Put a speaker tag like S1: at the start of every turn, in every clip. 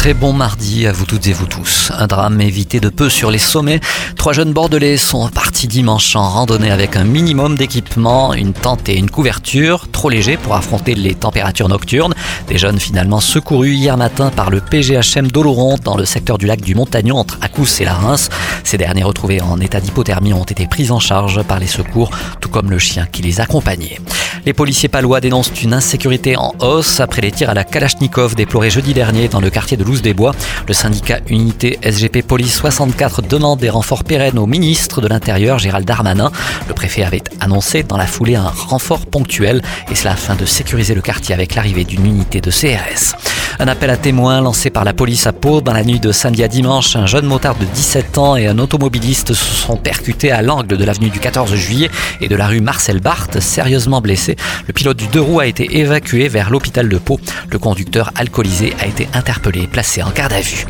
S1: Très bon mardi à vous toutes et vous tous. Un drame évité de peu sur les sommets. Trois jeunes bordelais sont partis dimanche en randonnée avec un minimum d'équipement, une tente et une couverture, trop léger pour affronter les températures nocturnes. Des jeunes finalement secourus hier matin par le PGHM d'Oloron dans le secteur du lac du Montagnon entre Acous et la Reims. Ces derniers retrouvés en état d'hypothermie ont été pris en charge par les secours, tout comme le chien qui les accompagnait. Les policiers palois dénoncent une insécurité en hausse après les tirs à la Kalachnikov déplorés jeudi dernier dans le quartier de Des Bois. Le syndicat Unité SGP Police 64 demande des renforts pérennes au ministre de l'Intérieur Gérald Darmanin. Le préfet avait annoncé dans la foulée un renfort ponctuel et cela afin de sécuriser le quartier avec l'arrivée d'une unité de CRS. Un appel à témoins lancé par la police à Pau dans la nuit de samedi à dimanche. Un jeune motard de 17 ans et un automobiliste se sont percutés à l'angle de l'avenue du 14 juillet et de la rue Marcel Barthes, sérieusement blessés. Le pilote du deux roues a été évacué vers l'hôpital de Pau. Le conducteur alcoolisé a été interpellé placé en garde à vue.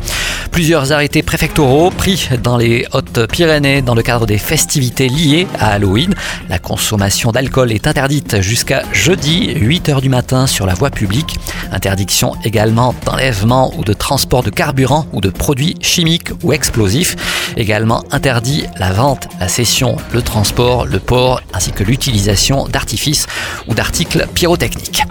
S1: Plusieurs arrêtés préfectoraux pris dans les Hautes-Pyrénées dans le cadre des festivités liées à Halloween. La consommation d'alcool est interdite jusqu'à jeudi 8h du matin sur la voie publique. Interdiction également d'enlèvement ou de transport de carburant ou de produits chimiques ou explosifs. Également interdit la vente, la cession, le transport, le port ainsi que l'utilisation d'artifices ou d'articles pyrotechniques.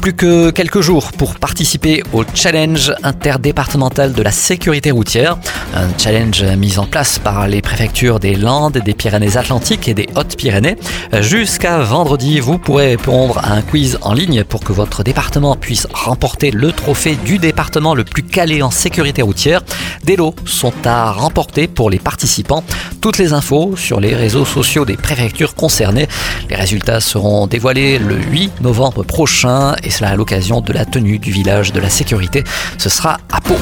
S1: Plus que quelques jours pour participer au challenge interdépartemental de la sécurité routière. Un challenge mis en place par les préfectures des Landes, des Pyrénées-Atlantiques et des Hautes-Pyrénées. Jusqu'à vendredi, vous pourrez répondre à un quiz en ligne pour que votre département puisse remporter le trophée du département le plus calé en sécurité routière. Des lots sont à remporter pour les participants. Toutes les infos sur les réseaux sociaux des préfectures concernées. Les résultats seront dévoilés le 8 novembre prochain et cela à l'occasion de la tenue du village de la sécurité. Ce sera à Pau.